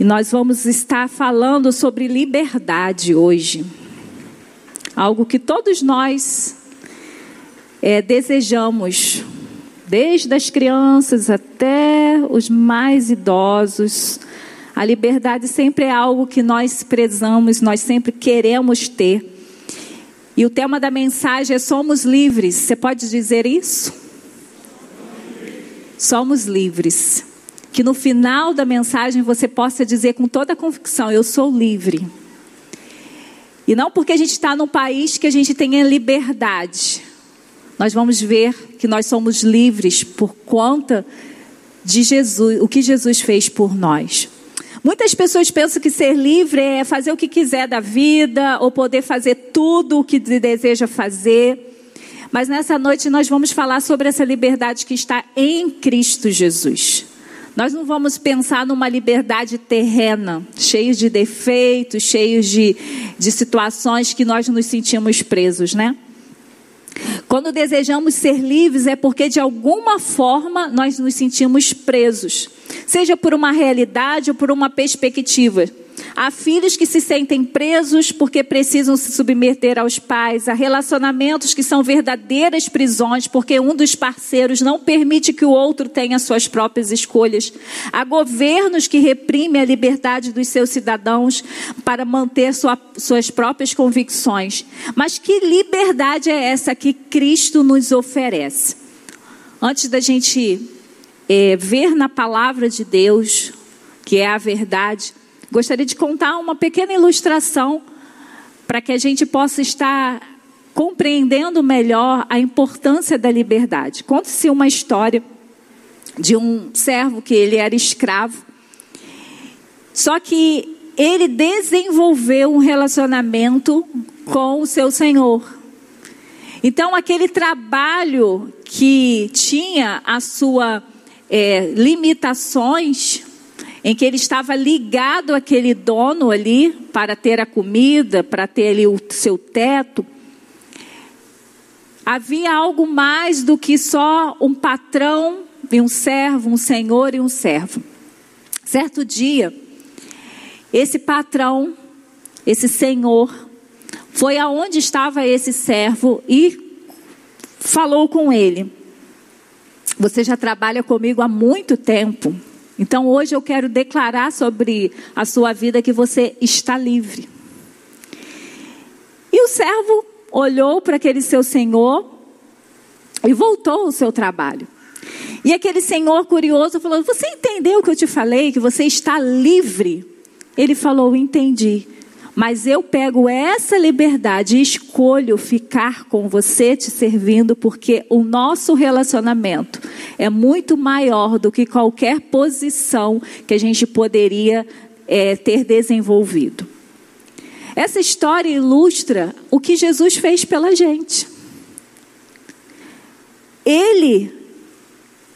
E nós vamos estar falando sobre liberdade hoje. Algo que todos nós é, desejamos, desde as crianças até os mais idosos. A liberdade sempre é algo que nós prezamos, nós sempre queremos ter. E o tema da mensagem é Somos Livres. Você pode dizer isso? Somos livres que no final da mensagem você possa dizer com toda a convicção: Eu sou livre. E não porque a gente está num país que a gente tenha liberdade. Nós vamos ver que nós somos livres por conta de Jesus, o que Jesus fez por nós. Muitas pessoas pensam que ser livre é fazer o que quiser da vida, ou poder fazer tudo o que deseja fazer. Mas nessa noite nós vamos falar sobre essa liberdade que está em Cristo Jesus. Nós não vamos pensar numa liberdade terrena, cheios de defeitos, cheios de, de situações que nós nos sentimos presos, né? Quando desejamos ser livres é porque de alguma forma nós nos sentimos presos, seja por uma realidade ou por uma perspectiva. Há filhos que se sentem presos porque precisam se submeter aos pais. Há relacionamentos que são verdadeiras prisões porque um dos parceiros não permite que o outro tenha suas próprias escolhas. Há governos que reprimem a liberdade dos seus cidadãos para manter sua, suas próprias convicções. Mas que liberdade é essa que Cristo nos oferece? Antes da gente é, ver na palavra de Deus, que é a verdade, Gostaria de contar uma pequena ilustração para que a gente possa estar compreendendo melhor a importância da liberdade. Conta-se uma história de um servo que ele era escravo. Só que ele desenvolveu um relacionamento com o seu senhor. Então, aquele trabalho que tinha a sua é, limitações, em que ele estava ligado àquele dono ali para ter a comida, para ter ali o seu teto. Havia algo mais do que só um patrão e um servo, um senhor e um servo. Certo dia, esse patrão, esse senhor, foi aonde estava esse servo e falou com ele. Você já trabalha comigo há muito tempo. Então hoje eu quero declarar sobre a sua vida que você está livre. E o servo olhou para aquele seu senhor e voltou ao seu trabalho. E aquele senhor curioso falou: Você entendeu o que eu te falei? Que você está livre? Ele falou: Entendi. Mas eu pego essa liberdade e escolho ficar com você te servindo, porque o nosso relacionamento é muito maior do que qualquer posição que a gente poderia é, ter desenvolvido. Essa história ilustra o que Jesus fez pela gente. Ele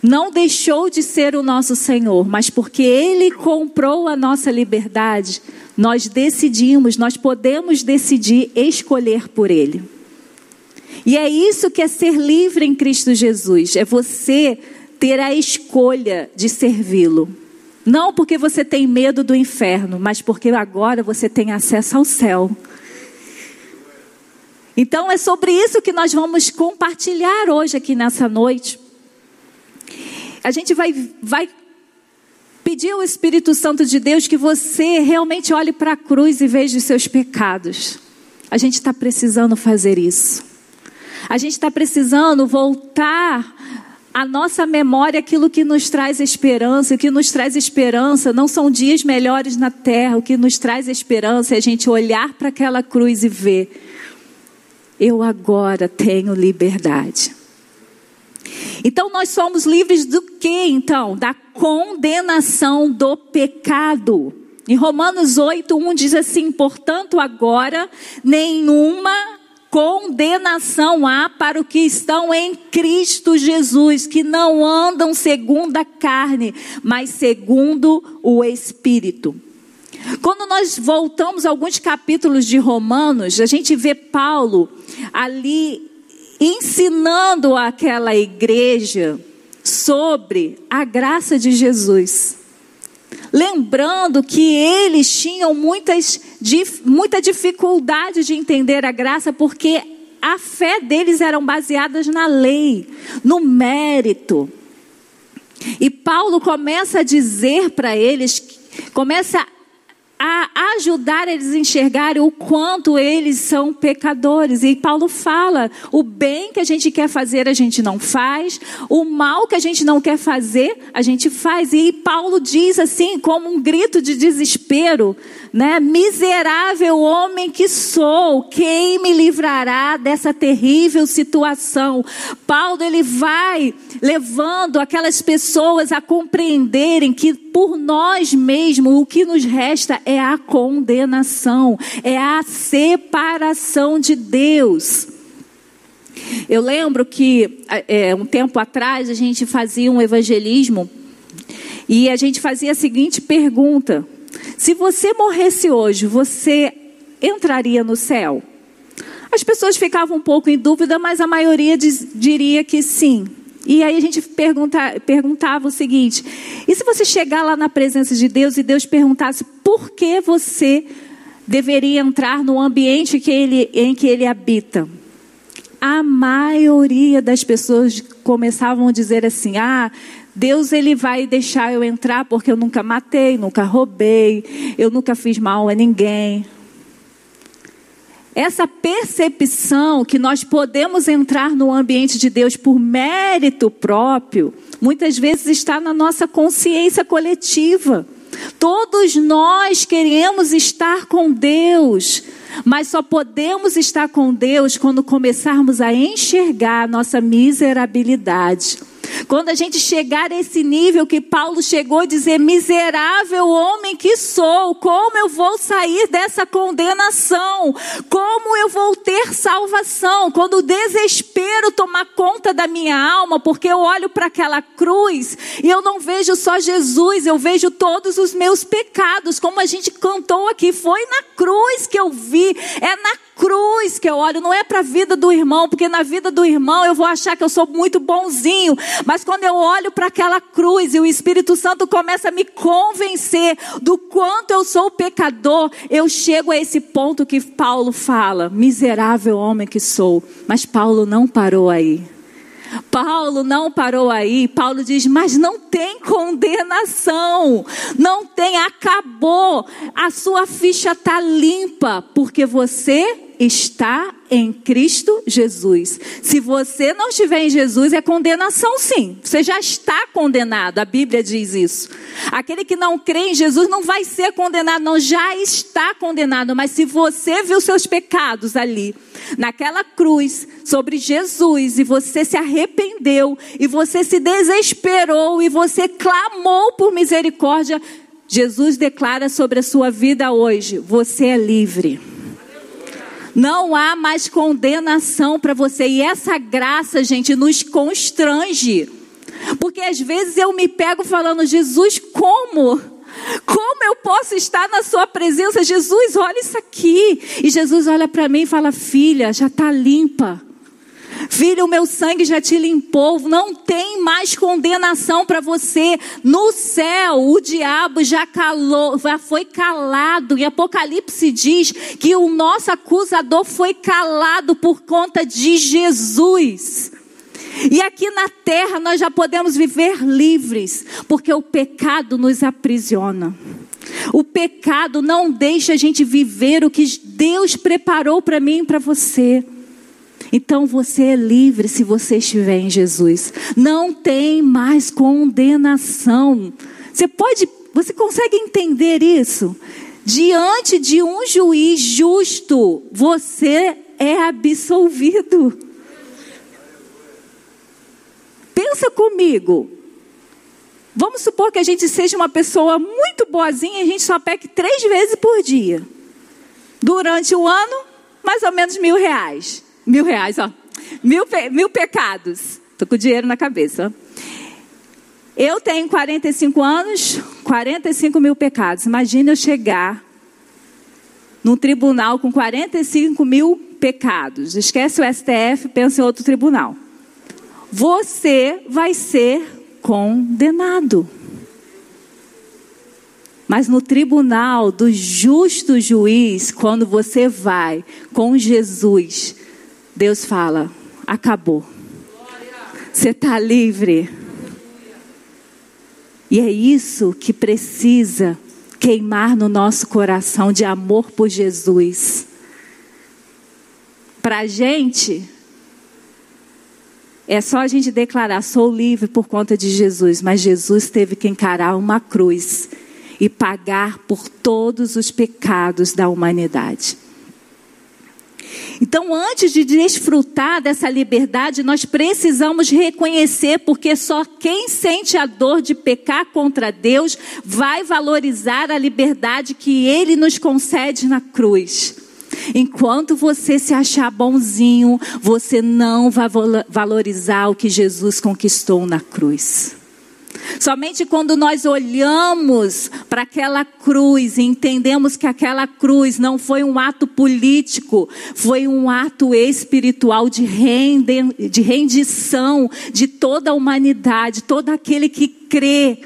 não deixou de ser o nosso Senhor, mas porque Ele comprou a nossa liberdade, nós decidimos, nós podemos decidir escolher por Ele. E é isso que é ser livre em Cristo Jesus, é você ter a escolha de servi-lo. Não porque você tem medo do inferno, mas porque agora você tem acesso ao céu. Então é sobre isso que nós vamos compartilhar hoje aqui nessa noite a gente vai, vai pedir ao Espírito Santo de Deus que você realmente olhe para a cruz e veja os seus pecados. A gente está precisando fazer isso. A gente está precisando voltar à nossa memória aquilo que nos traz esperança. O que nos traz esperança não são dias melhores na terra. O que nos traz esperança é a gente olhar para aquela cruz e ver: eu agora tenho liberdade. Então nós somos livres do que então? Da condenação do pecado. Em Romanos 8, 1 diz assim: portanto, agora nenhuma condenação há para os que estão em Cristo Jesus, que não andam segundo a carne, mas segundo o Espírito. Quando nós voltamos a alguns capítulos de Romanos, a gente vê Paulo ali ensinando aquela igreja sobre a graça de Jesus. lembrando que eles tinham muitas, muita dificuldade de entender a graça, porque a fé deles eram baseadas na lei, no mérito. E Paulo começa a dizer para eles, começa a ajudar eles a enxergarem o quanto eles são pecadores. E Paulo fala: o bem que a gente quer fazer, a gente não faz, o mal que a gente não quer fazer, a gente faz. E Paulo diz assim, como um grito de desespero: né? Miserável homem que sou, quem me livrará dessa terrível situação? Paulo ele vai levando aquelas pessoas a compreenderem que por nós mesmos o que nos resta é a condenação, é a separação de Deus. Eu lembro que é, um tempo atrás a gente fazia um evangelismo e a gente fazia a seguinte pergunta: se você morresse hoje, você entraria no céu? As pessoas ficavam um pouco em dúvida, mas a maioria diz, diria que sim. E aí a gente pergunta, perguntava o seguinte: e se você chegar lá na presença de Deus e Deus perguntasse por que você deveria entrar no ambiente que ele, em que ele habita? A maioria das pessoas começavam a dizer assim: ah, Deus ele vai deixar eu entrar porque eu nunca matei, nunca roubei, eu nunca fiz mal a ninguém. Essa percepção que nós podemos entrar no ambiente de Deus por mérito próprio, muitas vezes está na nossa consciência coletiva. Todos nós queremos estar com Deus, mas só podemos estar com Deus quando começarmos a enxergar a nossa miserabilidade quando a gente chegar a esse nível que Paulo chegou dizer: miserável homem que sou, como eu vou sair dessa condenação? Como eu vou ter salvação? Quando o desespero tomar conta da minha alma, porque eu olho para aquela cruz e eu não vejo só Jesus, eu vejo todos os meus pecados, como a gente cantou aqui, foi na cruz que eu vi, é na cruz que eu olho, não é para a vida do irmão, porque na vida do irmão eu vou achar que eu sou muito bonzinho, mas quando eu olho para aquela cruz e o Espírito Santo começa a me convencer do quanto eu sou pecador, eu chego a esse ponto que Paulo fala: miserável homem que sou. Mas Paulo não parou aí. Paulo não parou aí. Paulo diz: Mas não tem condenação. Não tem, acabou. A sua ficha está limpa, porque você está em Cristo Jesus. Se você não estiver em Jesus, é condenação sim. Você já está condenado, a Bíblia diz isso. Aquele que não crê em Jesus não vai ser condenado, não, já está condenado. Mas se você viu seus pecados ali, naquela cruz, sobre Jesus, e você se arrependeu, e você se desesperou, e você clamou por misericórdia, Jesus declara sobre a sua vida hoje: você é livre. Não há mais condenação para você. E essa graça, gente, nos constrange. Porque às vezes eu me pego falando, Jesus, como? Como eu posso estar na sua presença? Jesus, olha isso aqui. E Jesus olha para mim e fala: Filha, já está limpa. Filho, o meu sangue já te limpou, não tem mais condenação para você. No céu, o diabo já calou, já foi calado. Em Apocalipse diz que o nosso acusador foi calado por conta de Jesus. E aqui na terra nós já podemos viver livres, porque o pecado nos aprisiona. O pecado não deixa a gente viver o que Deus preparou para mim e para você. Então você é livre se você estiver em Jesus. Não tem mais condenação. Você pode, você consegue entender isso? Diante de um juiz justo, você é absolvido. Pensa comigo. Vamos supor que a gente seja uma pessoa muito boazinha e a gente só peque três vezes por dia. Durante o ano, mais ou menos mil reais. Mil reais, ó. Mil, mil pecados. Tô com dinheiro na cabeça. Eu tenho 45 anos, 45 mil pecados. Imagina eu chegar num tribunal com 45 mil pecados. Esquece o STF, pensa em outro tribunal. Você vai ser condenado. Mas no tribunal do justo juiz, quando você vai com Jesus, Deus fala: acabou. Você está livre. E é isso que precisa queimar no nosso coração de amor por Jesus. Para a gente, é só a gente declarar: sou livre por conta de Jesus, mas Jesus teve que encarar uma cruz e pagar por todos os pecados da humanidade. Então, antes de desfrutar dessa liberdade, nós precisamos reconhecer, porque só quem sente a dor de pecar contra Deus vai valorizar a liberdade que Ele nos concede na cruz. Enquanto você se achar bonzinho, você não vai valorizar o que Jesus conquistou na cruz. Somente quando nós olhamos para aquela cruz e entendemos que aquela cruz não foi um ato político, foi um ato espiritual de, rende, de rendição de toda a humanidade, todo aquele que crê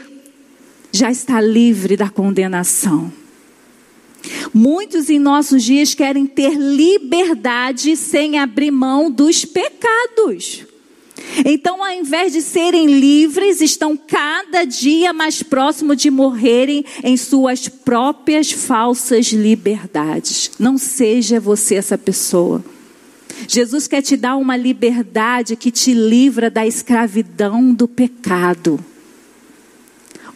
já está livre da condenação. Muitos em nossos dias querem ter liberdade sem abrir mão dos pecados. Então, ao invés de serem livres, estão cada dia mais próximo de morrerem em suas próprias falsas liberdades. Não seja você essa pessoa. Jesus quer te dar uma liberdade que te livra da escravidão do pecado.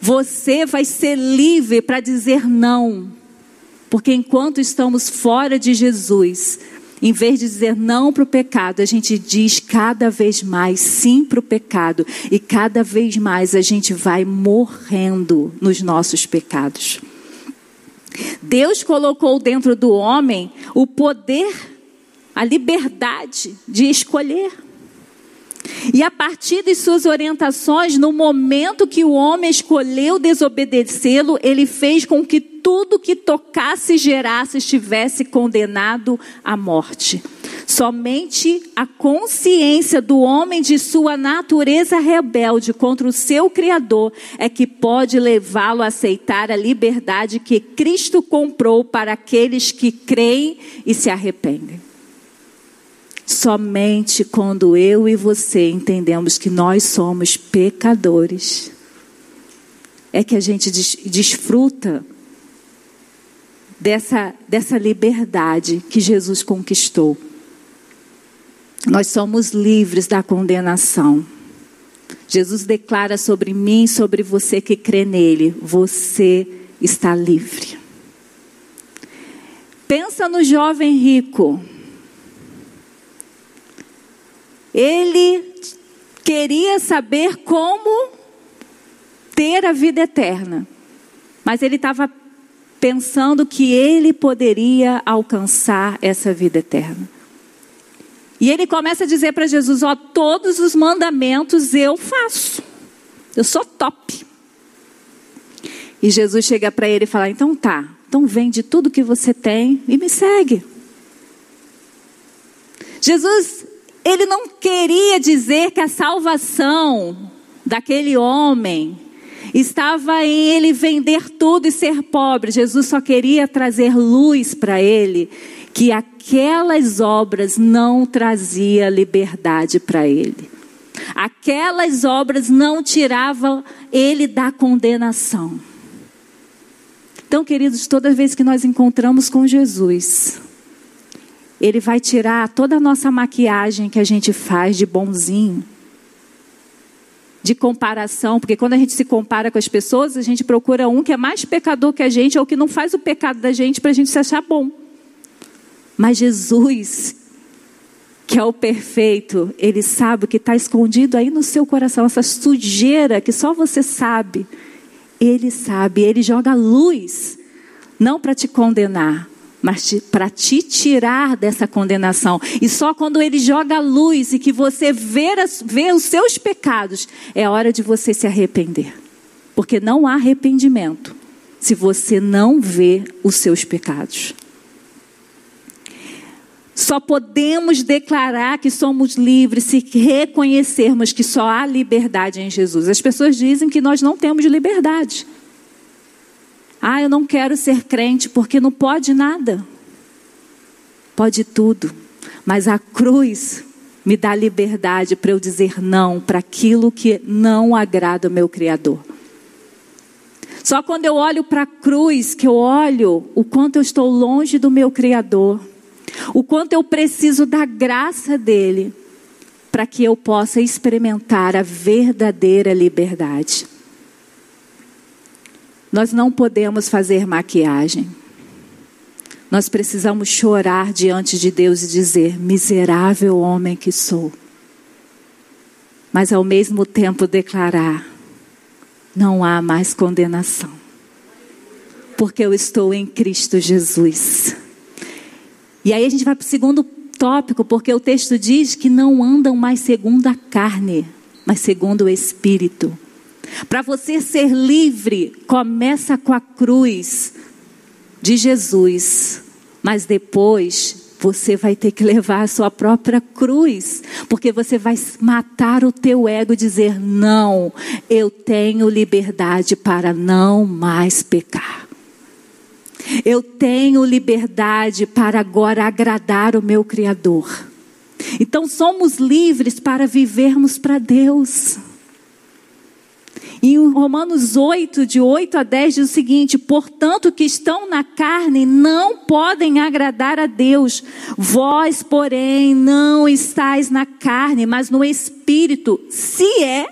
Você vai ser livre para dizer não. Porque enquanto estamos fora de Jesus, em vez de dizer não para o pecado, a gente diz cada vez mais sim para o pecado. E cada vez mais a gente vai morrendo nos nossos pecados. Deus colocou dentro do homem o poder, a liberdade de escolher. E a partir de suas orientações, no momento que o homem escolheu desobedecê-lo, ele fez com que tudo que tocasse e gerasse estivesse condenado à morte. Somente a consciência do homem de sua natureza rebelde contra o seu Criador é que pode levá-lo a aceitar a liberdade que Cristo comprou para aqueles que creem e se arrependem. Somente quando eu e você entendemos que nós somos pecadores, é que a gente desfruta dessa, dessa liberdade que Jesus conquistou. Nós somos livres da condenação. Jesus declara sobre mim, sobre você que crê nele: você está livre. Pensa no jovem rico. Ele queria saber como ter a vida eterna, mas ele estava pensando que ele poderia alcançar essa vida eterna. E ele começa a dizer para Jesus: Ó, todos os mandamentos eu faço, eu sou top. E Jesus chega para ele e fala: Então tá, então vende tudo que você tem e me segue. Jesus ele não queria dizer que a salvação daquele homem estava em ele vender tudo e ser pobre. Jesus só queria trazer luz para ele, que aquelas obras não trazia liberdade para ele. Aquelas obras não tiravam ele da condenação. Então, queridos, toda vez que nós encontramos com Jesus, ele vai tirar toda a nossa maquiagem que a gente faz de bonzinho, de comparação, porque quando a gente se compara com as pessoas, a gente procura um que é mais pecador que a gente ou que não faz o pecado da gente para a gente se achar bom. Mas Jesus, que é o perfeito, ele sabe o que está escondido aí no seu coração, essa sujeira que só você sabe. Ele sabe, ele joga luz, não para te condenar, mas para te tirar dessa condenação. E só quando ele joga a luz e que você vê, vê os seus pecados, é hora de você se arrepender. Porque não há arrependimento se você não vê os seus pecados. Só podemos declarar que somos livres se reconhecermos que só há liberdade em Jesus. As pessoas dizem que nós não temos liberdade. Ah, eu não quero ser crente porque não pode nada. Pode tudo, mas a cruz me dá liberdade para eu dizer não para aquilo que não agrada o meu Criador. Só quando eu olho para a cruz que eu olho o quanto eu estou longe do meu Criador, o quanto eu preciso da graça dele para que eu possa experimentar a verdadeira liberdade. Nós não podemos fazer maquiagem. Nós precisamos chorar diante de Deus e dizer: miserável homem que sou. Mas ao mesmo tempo declarar: não há mais condenação. Porque eu estou em Cristo Jesus. E aí a gente vai para o segundo tópico, porque o texto diz que não andam mais segundo a carne, mas segundo o Espírito. Para você ser livre, começa com a cruz de Jesus mas depois você vai ter que levar a sua própria cruz, porque você vai matar o teu ego e dizer: "Não, eu tenho liberdade para não mais pecar". Eu tenho liberdade para agora agradar o meu criador. Então somos livres para vivermos para Deus. Em Romanos 8, de 8 a 10, diz o seguinte: Portanto, que estão na carne não podem agradar a Deus. Vós, porém, não estáis na carne, mas no espírito, se é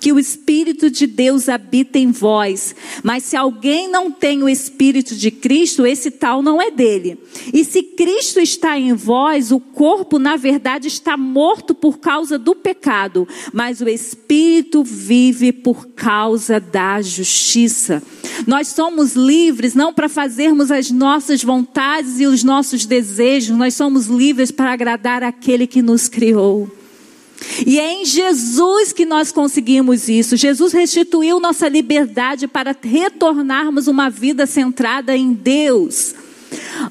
que o Espírito de Deus habita em vós. Mas se alguém não tem o Espírito de Cristo, esse tal não é dele. E se Cristo está em vós, o corpo, na verdade, está morto por causa do pecado, mas o Espírito vive por causa da justiça. Nós somos livres não para fazermos as nossas vontades e os nossos desejos, nós somos livres para agradar aquele que nos criou. E é em Jesus que nós conseguimos isso. Jesus restituiu nossa liberdade para retornarmos uma vida centrada em Deus.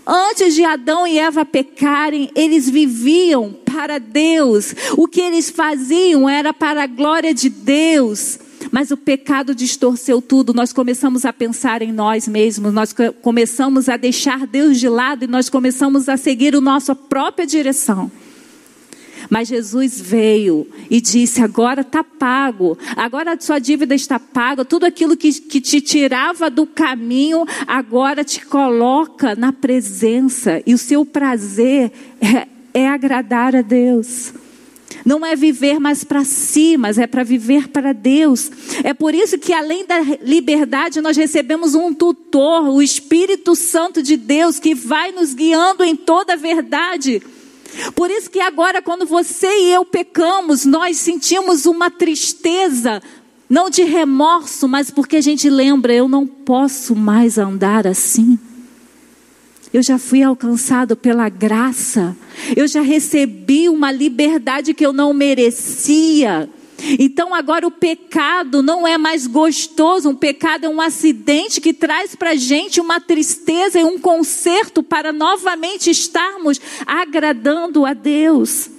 Antes de Adão e Eva pecarem, eles viviam para Deus. O que eles faziam era para a glória de Deus. Mas o pecado distorceu tudo. Nós começamos a pensar em nós mesmos, nós começamos a deixar Deus de lado e nós começamos a seguir a nossa própria direção. Mas Jesus veio e disse: agora está pago, agora a sua dívida está paga, tudo aquilo que, que te tirava do caminho, agora te coloca na presença, e o seu prazer é, é agradar a Deus. Não é viver mais para si, mas é para viver para Deus. É por isso que, além da liberdade, nós recebemos um tutor, o Espírito Santo de Deus, que vai nos guiando em toda a verdade. Por isso que agora, quando você e eu pecamos, nós sentimos uma tristeza, não de remorso, mas porque a gente lembra, eu não posso mais andar assim. Eu já fui alcançado pela graça, eu já recebi uma liberdade que eu não merecia. Então agora o pecado não é mais gostoso, um pecado é um acidente que traz para a gente uma tristeza e um conserto para novamente estarmos agradando a Deus.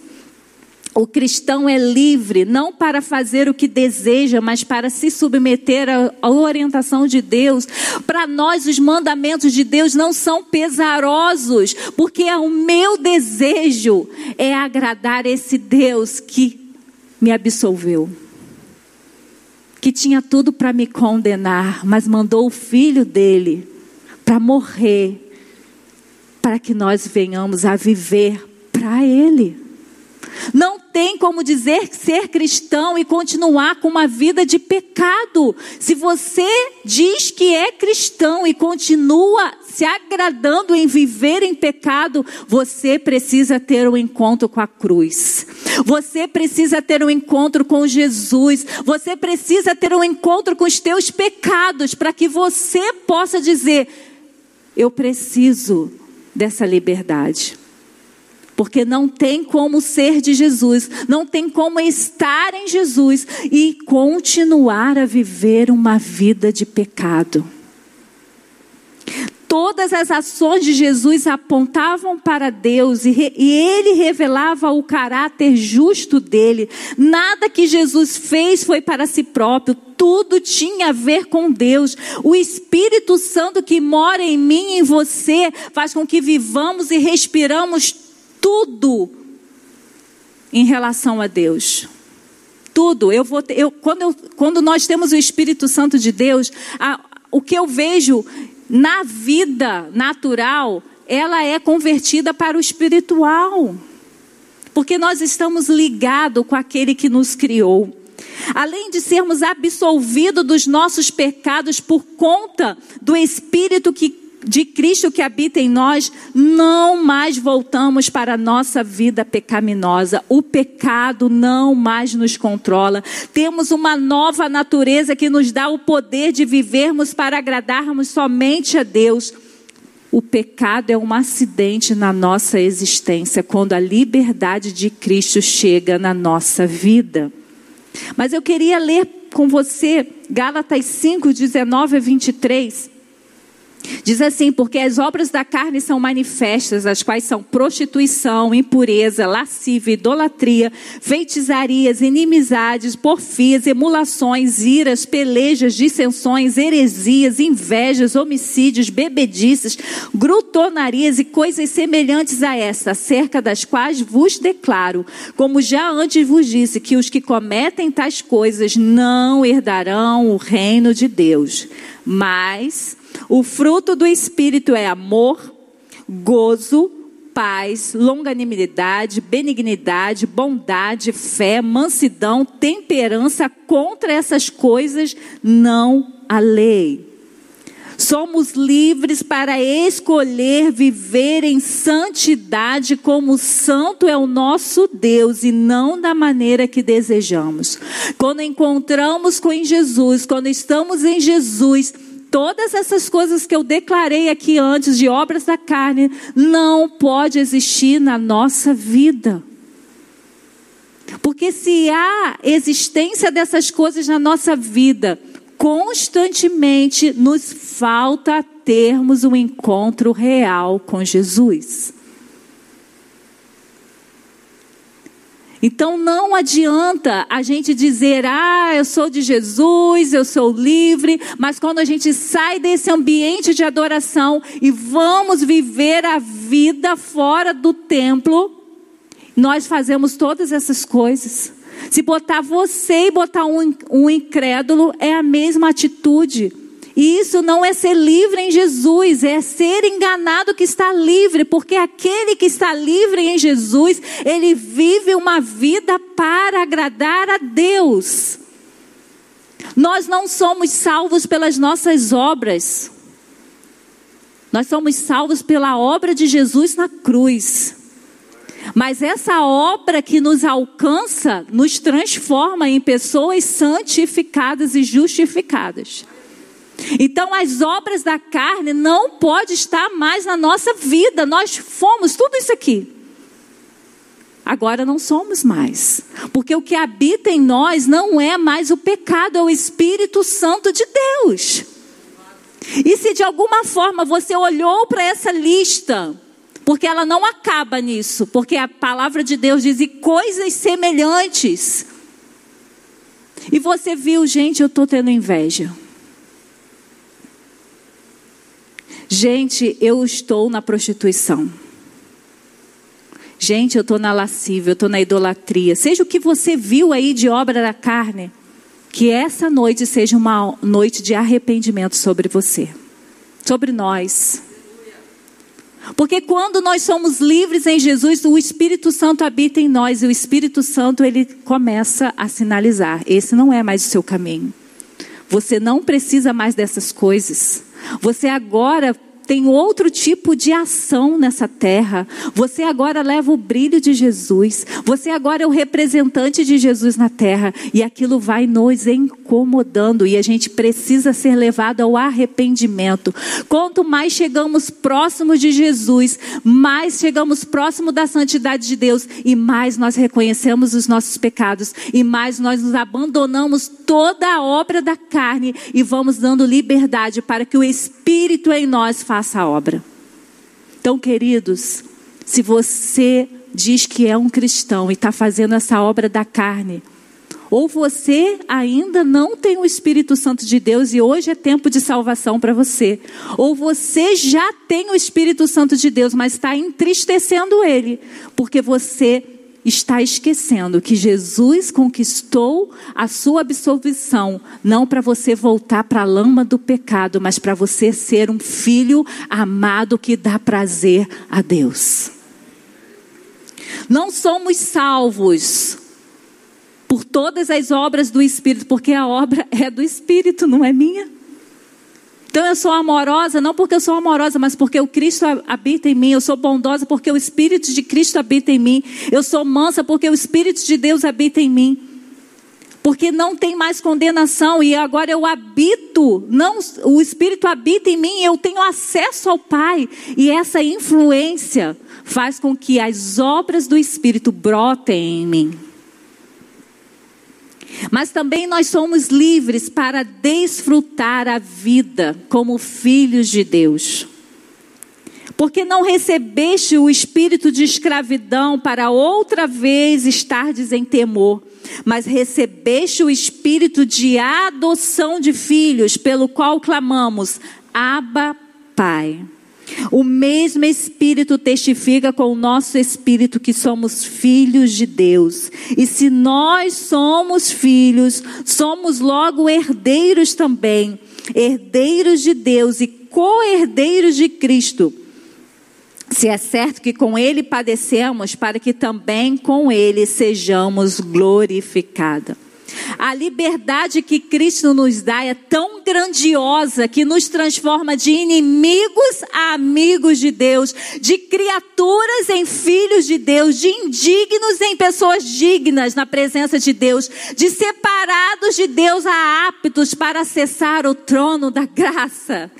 O cristão é livre, não para fazer o que deseja, mas para se submeter à orientação de Deus. Para nós, os mandamentos de Deus não são pesarosos, porque é o meu desejo é agradar esse Deus que me absolveu. Que tinha tudo para me condenar, mas mandou o filho dele para morrer, para que nós venhamos a viver para ele. Não tem como dizer ser cristão e continuar com uma vida de pecado. Se você diz que é cristão e continua se agradando em viver em pecado, você precisa ter um encontro com a cruz. Você precisa ter um encontro com Jesus. Você precisa ter um encontro com os teus pecados para que você possa dizer: eu preciso dessa liberdade. Porque não tem como ser de Jesus, não tem como estar em Jesus e continuar a viver uma vida de pecado. Todas as ações de Jesus apontavam para Deus e, re, e, ele revelava o caráter justo dele. Nada que Jesus fez foi para si próprio, tudo tinha a ver com Deus. O Espírito Santo que mora em mim e em você faz com que vivamos e respiramos tudo em relação a Deus. Tudo. Eu vou eu, quando, eu, quando nós temos o Espírito Santo de Deus, a, o que eu vejo na vida natural, ela é convertida para o espiritual. Porque nós estamos ligados com aquele que nos criou. Além de sermos absolvidos dos nossos pecados por conta do Espírito que de Cristo que habita em nós, não mais voltamos para a nossa vida pecaminosa. O pecado não mais nos controla. Temos uma nova natureza que nos dá o poder de vivermos para agradarmos somente a Deus. O pecado é um acidente na nossa existência quando a liberdade de Cristo chega na nossa vida. Mas eu queria ler com você Gálatas 5, 19 a 23 Diz assim: porque as obras da carne são manifestas, as quais são prostituição, impureza, lascívia, idolatria, feitiçarias, inimizades, porfias, emulações, iras, pelejas, dissensões, heresias, invejas, homicídios, bebedices, grutonarias e coisas semelhantes a esta, acerca das quais vos declaro, como já antes vos disse, que os que cometem tais coisas não herdarão o reino de Deus. Mas o fruto do Espírito é amor, gozo, paz, longanimidade, benignidade, bondade, fé, mansidão, temperança. Contra essas coisas não há lei. Somos livres para escolher viver em santidade como santo é o nosso Deus e não da maneira que desejamos. Quando encontramos com Jesus, quando estamos em Jesus, todas essas coisas que eu declarei aqui antes de obras da carne não pode existir na nossa vida. Porque se há existência dessas coisas na nossa vida, constantemente nos falta termos um encontro real com Jesus. Então não adianta a gente dizer, ah, eu sou de Jesus, eu sou livre, mas quando a gente sai desse ambiente de adoração e vamos viver a vida fora do templo, nós fazemos todas essas coisas. Se botar você e botar um, um incrédulo, é a mesma atitude. E isso não é ser livre em Jesus, é ser enganado que está livre, porque aquele que está livre em Jesus, ele vive uma vida para agradar a Deus. Nós não somos salvos pelas nossas obras. Nós somos salvos pela obra de Jesus na cruz. Mas essa obra que nos alcança nos transforma em pessoas santificadas e justificadas. Então as obras da carne não pode estar mais na nossa vida. Nós fomos tudo isso aqui. Agora não somos mais. Porque o que habita em nós não é mais o pecado, é o Espírito Santo de Deus. E se de alguma forma você olhou para essa lista, porque ela não acaba nisso, porque a palavra de Deus diz e coisas semelhantes. E você viu, gente, eu estou tendo inveja. Gente, eu estou na prostituição. Gente, eu estou na lascívia, eu estou na idolatria. Seja o que você viu aí de obra da carne, que essa noite seja uma noite de arrependimento sobre você, sobre nós. Porque quando nós somos livres em Jesus, o Espírito Santo habita em nós e o Espírito Santo ele começa a sinalizar: esse não é mais o seu caminho. Você não precisa mais dessas coisas. Você agora tem outro tipo de ação nessa terra. Você agora leva o brilho de Jesus. Você agora é o representante de Jesus na terra. E aquilo vai nos incomodando. E a gente precisa ser levado ao arrependimento. Quanto mais chegamos próximos de Jesus, mais chegamos próximo da santidade de Deus. E mais nós reconhecemos os nossos pecados. E mais nós nos abandonamos toda a obra da carne. E vamos dando liberdade para que o Espírito em nós faça faça a obra. Então, queridos, se você diz que é um cristão e está fazendo essa obra da carne, ou você ainda não tem o Espírito Santo de Deus e hoje é tempo de salvação para você. Ou você já tem o Espírito Santo de Deus, mas está entristecendo ele, porque você está esquecendo que Jesus conquistou a sua absolvição, não para você voltar para a lama do pecado, mas para você ser um filho amado que dá prazer a Deus. Não somos salvos por todas as obras do Espírito, porque a obra é do Espírito, não é minha. Então eu sou amorosa, não porque eu sou amorosa, mas porque o Cristo habita em mim. Eu sou bondosa porque o Espírito de Cristo habita em mim. Eu sou mansa porque o Espírito de Deus habita em mim. Porque não tem mais condenação e agora eu habito, não, o Espírito habita em mim, eu tenho acesso ao Pai. E essa influência faz com que as obras do Espírito brotem em mim. Mas também nós somos livres para desfrutar a vida como filhos de Deus. Porque não recebeste o espírito de escravidão para outra vez estardes em temor, mas recebeste o espírito de adoção de filhos, pelo qual clamamos: Abba, Pai. O mesmo Espírito testifica com o nosso espírito que somos filhos de Deus. E se nós somos filhos, somos logo herdeiros também, herdeiros de Deus e co-herdeiros de Cristo. Se é certo que com Ele padecemos, para que também com Ele sejamos glorificados. A liberdade que Cristo nos dá é tão grandiosa que nos transforma de inimigos a amigos de Deus, de criaturas em filhos de Deus, de indignos em pessoas dignas na presença de Deus, de separados de Deus a aptos para acessar o trono da graça.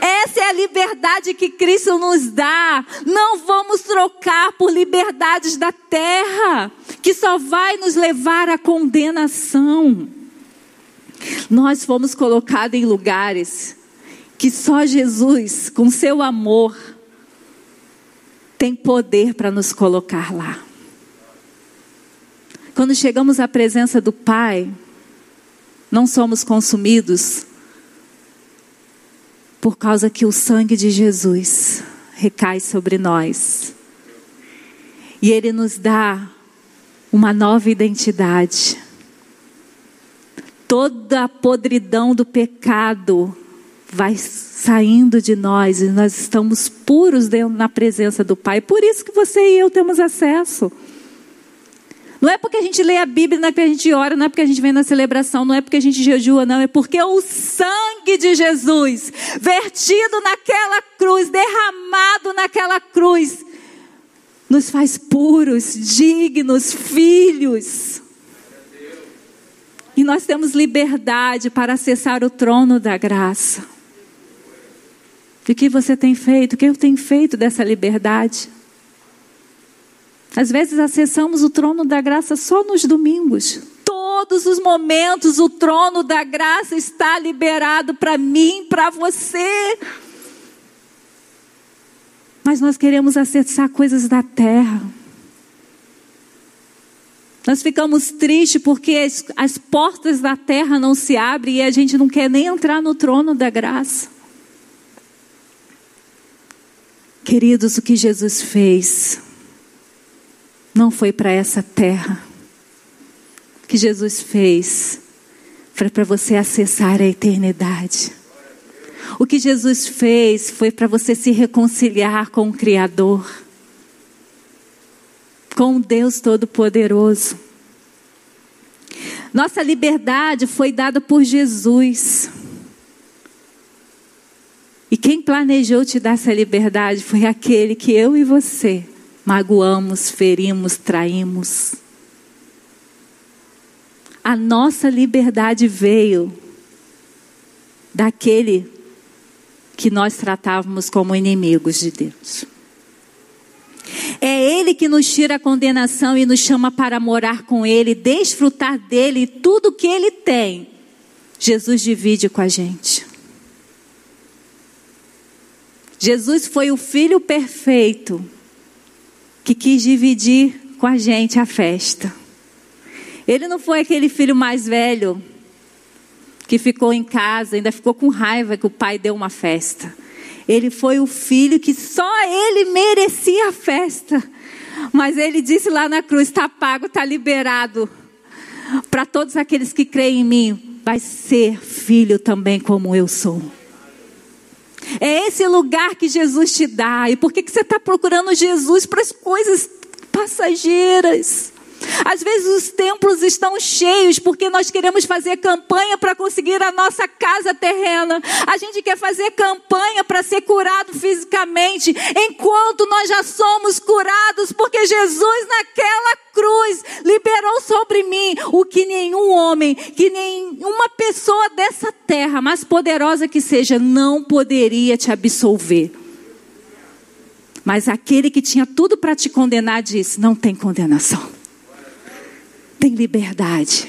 Essa é a liberdade que Cristo nos dá. Não vamos trocar por liberdades da terra, que só vai nos levar à condenação. Nós fomos colocados em lugares que só Jesus, com seu amor, tem poder para nos colocar lá. Quando chegamos à presença do Pai, não somos consumidos por causa que o sangue de Jesus recai sobre nós. E ele nos dá uma nova identidade. Toda a podridão do pecado vai saindo de nós e nós estamos puros na presença do Pai. Por isso que você e eu temos acesso. Não é porque a gente lê a Bíblia, não é porque a gente ora, não é porque a gente vem na celebração, não é porque a gente jejua, não. É porque o sangue de Jesus, vertido naquela cruz, derramado naquela cruz, nos faz puros, dignos, filhos. E nós temos liberdade para acessar o trono da graça. E o que você tem feito? O que eu tenho feito dessa liberdade? Às vezes acessamos o trono da graça só nos domingos. Todos os momentos o trono da graça está liberado para mim, para você. Mas nós queremos acessar coisas da terra. Nós ficamos tristes porque as, as, portas da terra não se abrem e a gente não quer nem entrar no trono da graça. Queridos, o que Jesus fez não foi para essa terra. O que Jesus fez foi para você acessar a eternidade. O que Jesus fez foi para você se reconciliar com o Criador, com o Deus Todo-Poderoso. Nossa liberdade foi dada por Jesus. E quem planejou te dar essa liberdade foi aquele que eu e você magoamos, ferimos, traímos. A nossa liberdade veio daquele que nós tratávamos como inimigos de Deus. É Ele que nos tira a condenação e nos chama para morar com Ele, desfrutar dele e tudo que Ele tem. Jesus divide com a gente. Jesus foi o filho perfeito que quis dividir com a gente a festa. Ele não foi aquele filho mais velho que ficou em casa, ainda ficou com raiva que o pai deu uma festa. Ele foi o filho que só ele merecia a festa. Mas ele disse lá na cruz: está pago, está liberado. Para todos aqueles que creem em mim, vai ser filho também como eu sou. É esse lugar que Jesus te dá. E por que, que você está procurando Jesus para as coisas passageiras? Às vezes os templos estão cheios porque nós queremos fazer campanha para conseguir a nossa casa terrena. A gente quer fazer campanha para ser curado fisicamente, enquanto nós já somos curados, porque Jesus naquela cruz liberou sobre mim o que nenhum homem, que nenhuma pessoa dessa terra, mais poderosa que seja, não poderia te absolver. Mas aquele que tinha tudo para te condenar disse: não tem condenação tem liberdade.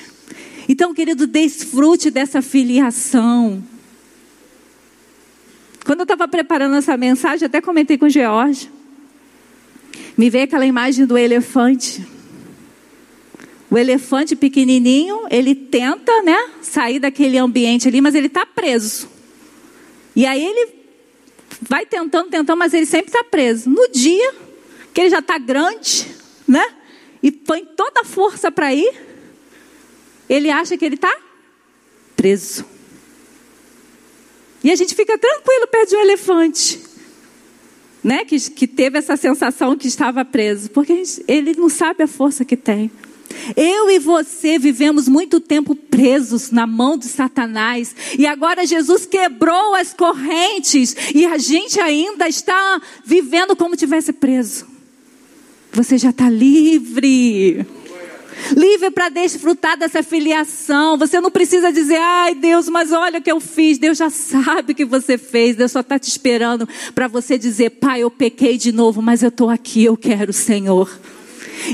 Então, querido, desfrute dessa filiação. Quando eu estava preparando essa mensagem, até comentei com o George. Me veio aquela imagem do elefante. O elefante pequenininho, ele tenta, né, sair daquele ambiente ali, mas ele está preso. E aí ele vai tentando, tentando, mas ele sempre está preso. No dia que ele já está grande, né? E põe toda a força para ir, ele acha que ele está preso. E a gente fica tranquilo perto de um elefante, né? Que, que teve essa sensação que estava preso, porque gente, ele não sabe a força que tem. Eu e você vivemos muito tempo presos na mão de Satanás, e agora Jesus quebrou as correntes, e a gente ainda está vivendo como tivesse preso. Você já está livre. Livre para desfrutar dessa filiação. Você não precisa dizer, ai Deus, mas olha o que eu fiz. Deus já sabe o que você fez. Deus só está te esperando para você dizer, Pai, eu pequei de novo, mas eu estou aqui, eu quero o Senhor.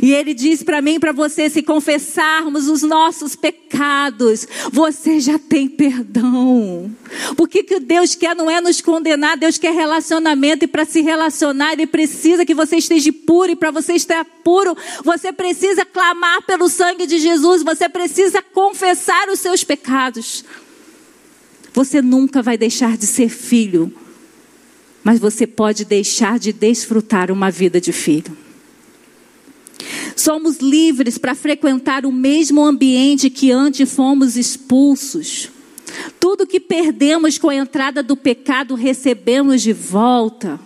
E ele diz para mim, para você, se confessarmos os nossos pecados, você já tem perdão. Porque que Deus quer não é nos condenar, Deus quer relacionamento e para se relacionar ele precisa que você esteja puro e para você estar puro, você precisa clamar pelo sangue de Jesus, você precisa confessar os seus pecados. Você nunca vai deixar de ser filho, mas você pode deixar de desfrutar uma vida de filho. Somos livres para frequentar o mesmo ambiente que antes fomos expulsos. Tudo que perdemos com a entrada do pecado recebemos de volta.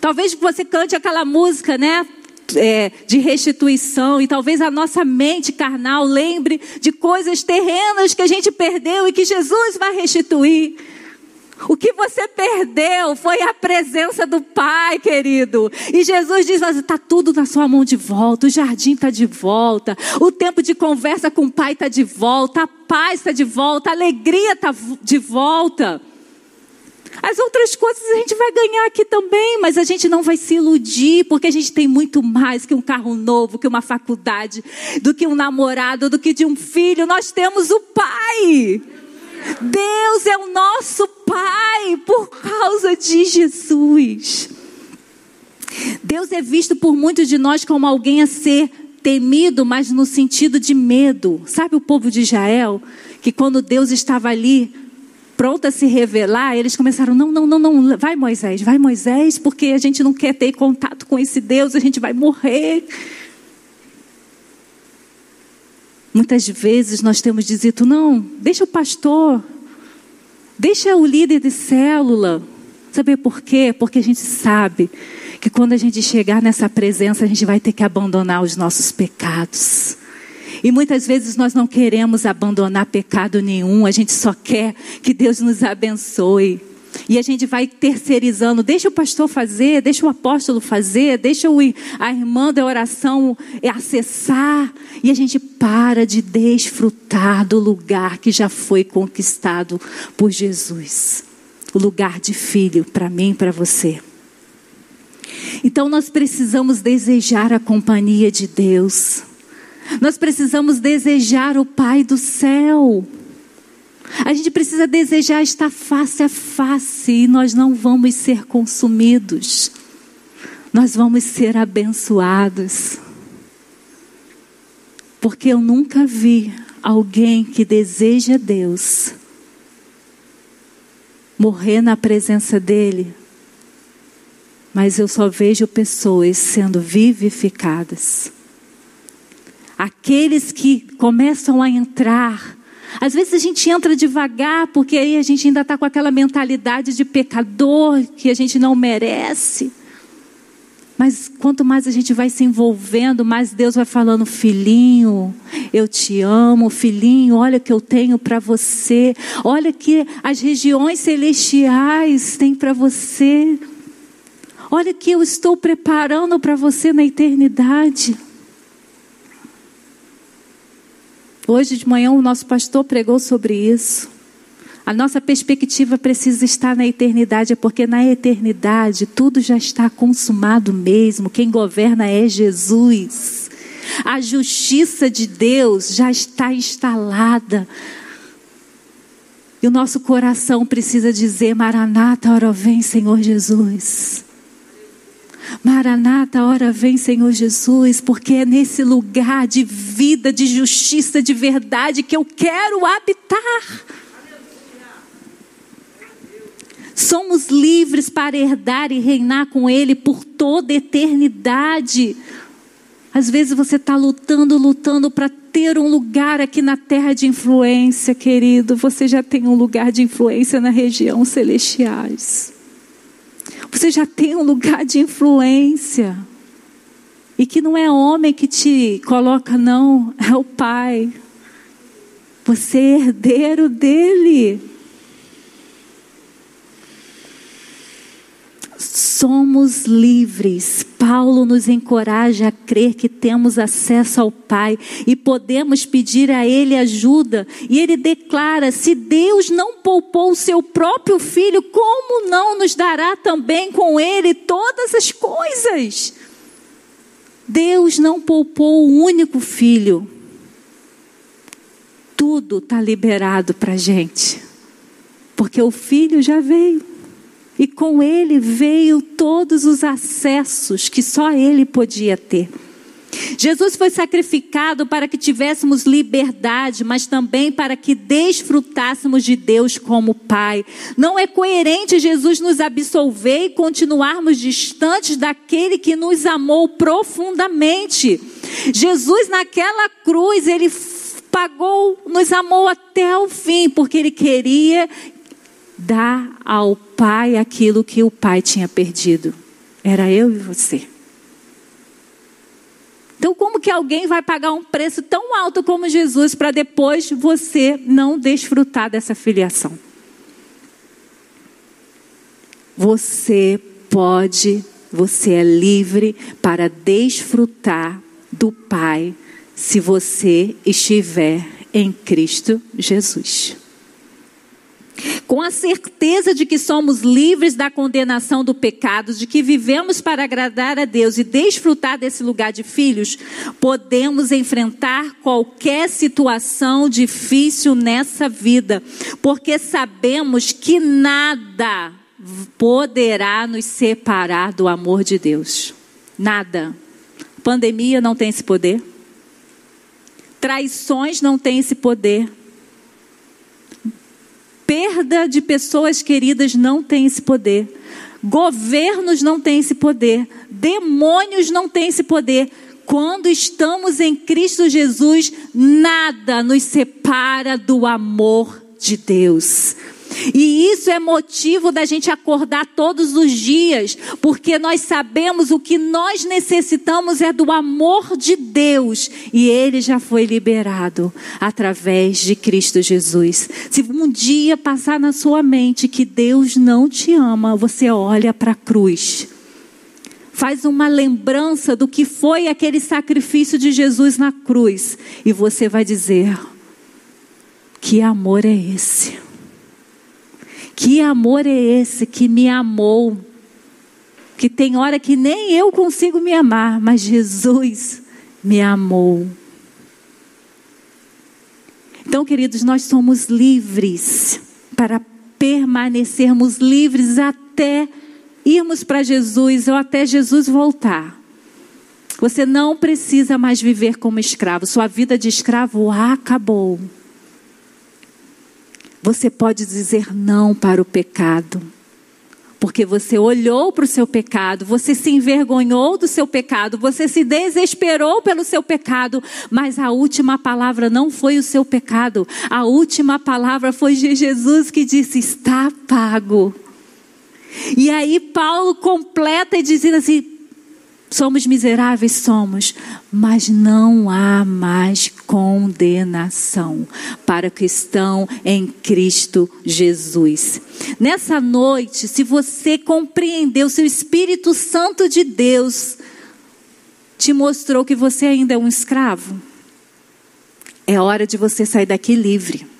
Talvez você cante aquela música, né? É, de restituição, e talvez a nossa mente carnal lembre de coisas terrenas que a gente perdeu e que Jesus vai restituir. O que você perdeu foi a presença do Pai, querido. E Jesus diz: está tudo na sua mão de volta. O jardim está de volta. O tempo de conversa com o Pai está de volta. A paz está de volta. A alegria está de volta. As outras coisas a gente vai ganhar aqui também, mas a gente não vai se iludir, porque a gente tem muito mais que um carro novo, que uma faculdade, do que um namorado, do que de um filho. Nós temos o Pai. Deus é o nosso Pai por causa de Jesus. Deus é visto por muitos de nós como alguém a ser temido, mas no sentido de medo. Sabe o povo de Israel? Que quando Deus estava ali, pronto a se revelar, eles começaram: não, não, não, não, vai Moisés, vai Moisés, porque a gente não quer ter contato com esse Deus, a gente vai morrer. Muitas vezes nós temos dito: não, deixa o pastor, deixa o líder de célula. Saber por quê? Porque a gente sabe que quando a gente chegar nessa presença, a gente vai ter que abandonar os nossos pecados. E muitas vezes nós não queremos abandonar pecado nenhum, a gente só quer que Deus nos abençoe. E a gente vai terceirizando, deixa o pastor fazer, deixa o apóstolo fazer, deixa a irmã da oração acessar. E a gente para de desfrutar do lugar que já foi conquistado por Jesus o lugar de filho para mim e para você. Então nós precisamos desejar a companhia de Deus. Nós precisamos desejar o Pai do céu. A gente precisa desejar estar face a face e nós não vamos ser consumidos. Nós vamos ser abençoados. Porque eu nunca vi alguém que deseja Deus morrer na presença dele, mas eu só vejo pessoas sendo vivificadas. Aqueles que começam a entrar às vezes a gente entra devagar, porque aí a gente ainda está com aquela mentalidade de pecador que a gente não merece. Mas quanto mais a gente vai se envolvendo, mais Deus vai falando: filhinho, eu te amo, filhinho, olha o que eu tenho para você, olha que as regiões celestiais têm para você, olha que eu estou preparando para você na eternidade. Hoje de manhã o nosso pastor pregou sobre isso. A nossa perspectiva precisa estar na eternidade, é porque na eternidade tudo já está consumado mesmo. Quem governa é Jesus. A justiça de Deus já está instalada. E o nosso coração precisa dizer: Maranata, ora vem, Senhor Jesus. Maranata, hora vem, Senhor Jesus, porque é nesse lugar de vida, de justiça, de verdade que eu quero habitar. Somos livres para herdar e reinar com Ele por toda a eternidade. Às vezes você está lutando, lutando para ter um lugar aqui na terra de influência, querido. Você já tem um lugar de influência na região celestiais. Você já tem um lugar de influência. E que não é homem que te coloca, não, é o Pai. Você é herdeiro dele. Somos livres. Paulo nos encoraja a crer que temos acesso ao Pai e podemos pedir a Ele ajuda. E ele declara: se Deus não poupou o seu próprio filho, como não nos dará também com Ele todas as coisas? Deus não poupou o único filho. Tudo está liberado para a gente, porque o filho já veio. E com ele veio todos os acessos que só ele podia ter. Jesus foi sacrificado para que tivéssemos liberdade, mas também para que desfrutássemos de Deus como Pai. Não é coerente Jesus nos absolver e continuarmos distantes daquele que nos amou profundamente. Jesus, naquela cruz, ele pagou, nos amou até o fim, porque ele queria dar ao pai aquilo que o pai tinha perdido. Era eu e você. Então, como que alguém vai pagar um preço tão alto como Jesus para depois você não desfrutar dessa filiação? Você pode, você é livre para desfrutar do Pai se você estiver em Cristo Jesus com a certeza de que somos livres da condenação do pecado, de que vivemos para agradar a Deus e desfrutar desse lugar de filhos, podemos enfrentar qualquer situação difícil nessa vida, porque sabemos que nada poderá nos separar do amor de Deus. Nada. Pandemia não tem esse poder. Traições não tem esse poder perda de pessoas queridas não tem esse poder. Governos não têm esse poder. Demônios não têm esse poder. Quando estamos em Cristo Jesus, nada nos separa do amor de Deus. E isso é motivo da gente acordar todos os dias, porque nós sabemos o que nós necessitamos é do amor de Deus, e ele já foi liberado através de Cristo Jesus. Se um dia passar na sua mente que Deus não te ama, você olha para a cruz. Faz uma lembrança do que foi aquele sacrifício de Jesus na cruz, e você vai dizer: que amor é esse? Que amor é esse que me amou? Que tem hora que nem eu consigo me amar, mas Jesus me amou. Então, queridos, nós somos livres para permanecermos livres até irmos para Jesus ou até Jesus voltar. Você não precisa mais viver como escravo. Sua vida de escravo acabou. Você pode dizer não para o pecado porque você olhou para o seu pecado, você se envergonhou do seu pecado, você se desesperou pelo seu pecado, mas a última palavra não foi o seu pecado, a última palavra foi Jesus que disse: está pago. E aí Paulo completa e diz assim: Somos miseráveis, somos, mas não há mais condenação para que estão em Cristo Jesus. Nessa noite, se você compreendeu, se o Espírito Santo de Deus te mostrou que você ainda é um escravo, é hora de você sair daqui livre.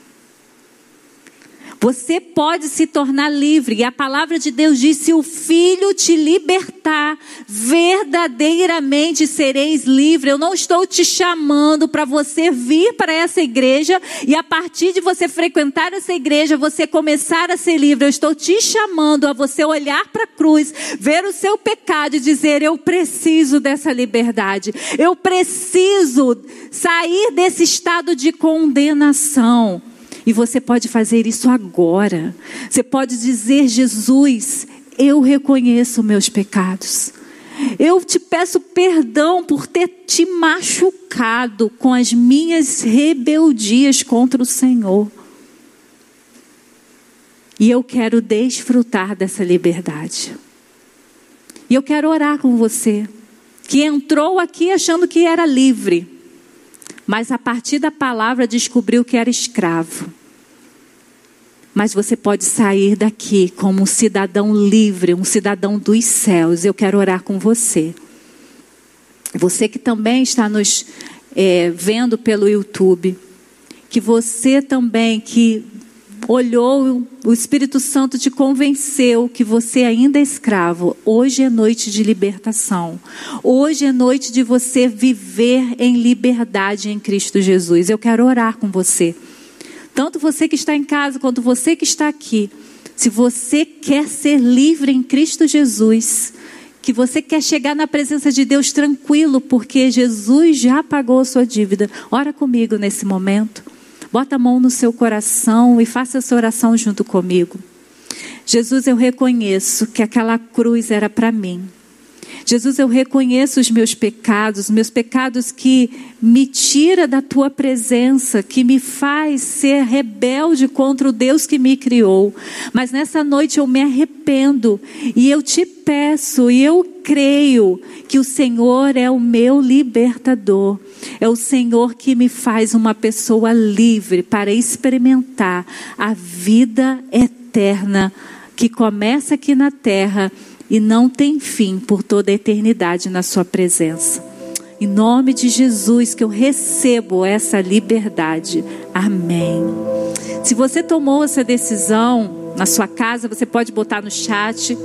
Você pode se tornar livre. E a palavra de Deus diz: se o Filho te libertar, verdadeiramente sereis livre. Eu não estou te chamando para você vir para essa igreja e a partir de você frequentar essa igreja, você começar a ser livre. Eu estou te chamando a você olhar para a cruz, ver o seu pecado e dizer: eu preciso dessa liberdade. Eu preciso sair desse estado de condenação. E você pode fazer isso agora. Você pode dizer: Jesus, eu reconheço meus pecados. Eu te peço perdão por ter te machucado com as minhas rebeldias contra o Senhor. E eu quero desfrutar dessa liberdade. E eu quero orar com você, que entrou aqui achando que era livre mas a partir da palavra descobriu que era escravo. Mas você pode sair daqui como um cidadão livre, um cidadão dos céus. Eu quero orar com você. Você que também está nos é, vendo pelo YouTube, que você também que olhou, o Espírito Santo te convenceu que você ainda é escravo. Hoje é noite de libertação. Hoje é noite de você viver em liberdade em Cristo Jesus. Eu quero orar com você. Tanto você que está em casa quanto você que está aqui. Se você quer ser livre em Cristo Jesus, que você quer chegar na presença de Deus tranquilo, porque Jesus já pagou a sua dívida, ora comigo nesse momento. Bota a mão no seu coração e faça essa oração junto comigo. Jesus, eu reconheço que aquela cruz era para mim. Jesus, eu reconheço os meus pecados, meus pecados que me tira da tua presença, que me faz ser rebelde contra o Deus que me criou. Mas nessa noite eu me arrependo e eu te peço e eu creio que o Senhor é o meu libertador. É o Senhor que me faz uma pessoa livre para experimentar a vida eterna que começa aqui na terra e não tem fim por toda a eternidade na Sua presença. Em nome de Jesus que eu recebo essa liberdade. Amém. Se você tomou essa decisão na sua casa, você pode botar no chat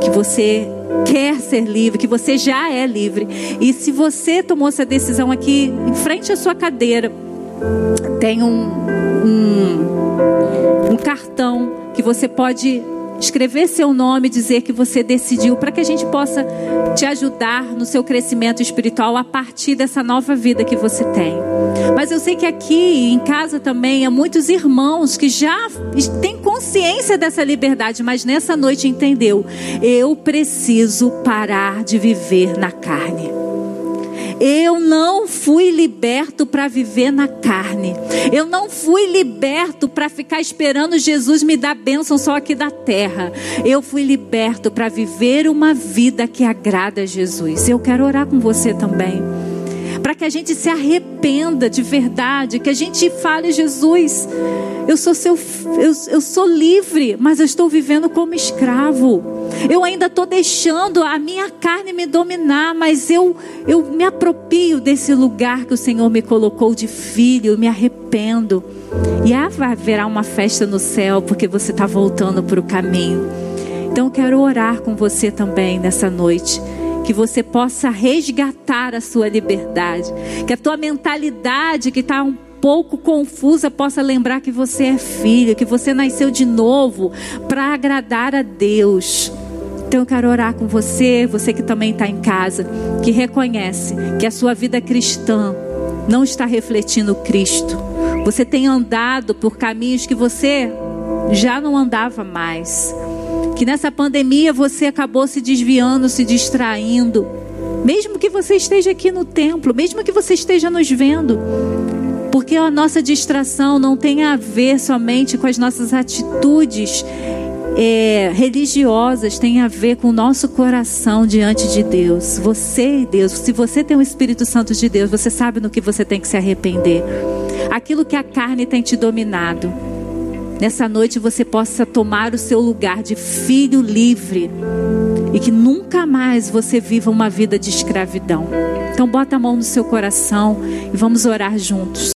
que você quer ser livre, que você já é livre. E se você tomou essa decisão aqui em frente à sua cadeira, tem um, um, um cartão que você pode escrever seu nome, dizer que você decidiu, para que a gente possa te ajudar no seu crescimento espiritual a partir dessa nova vida que você tem. Mas eu sei que aqui em casa também há muitos irmãos que já têm consciência dessa liberdade, mas nessa noite entendeu: eu preciso parar de viver na carne. Eu não fui liberto para viver na carne. Eu não fui liberto para ficar esperando Jesus me dar bênção só aqui da terra. Eu fui liberto para viver uma vida que agrada a Jesus. Eu quero orar com você também para que a gente se arrependa de verdade, que a gente fale, Jesus, eu sou seu, eu, eu sou livre, mas eu estou vivendo como escravo. Eu ainda estou deixando a minha carne me dominar, mas eu, eu me apropio desse lugar que o Senhor me colocou de filho, me arrependo. E haverá uma festa no céu, porque você está voltando para o caminho. Então quero orar com você também nessa noite que você possa resgatar a sua liberdade, que a tua mentalidade que está um pouco confusa possa lembrar que você é filho, que você nasceu de novo para agradar a Deus. Então eu quero orar com você, você que também está em casa, que reconhece que a sua vida cristã não está refletindo Cristo. Você tem andado por caminhos que você já não andava mais. Que nessa pandemia você acabou se desviando, se distraindo. Mesmo que você esteja aqui no templo, mesmo que você esteja nos vendo. Porque a nossa distração não tem a ver somente com as nossas atitudes é, religiosas têm a ver com o nosso coração diante de Deus. Você Deus, se você tem o Espírito Santo de Deus, você sabe no que você tem que se arrepender. Aquilo que a carne tem te dominado. Nessa noite você possa tomar o seu lugar de filho livre e que nunca mais você viva uma vida de escravidão. Então bota a mão no seu coração e vamos orar juntos.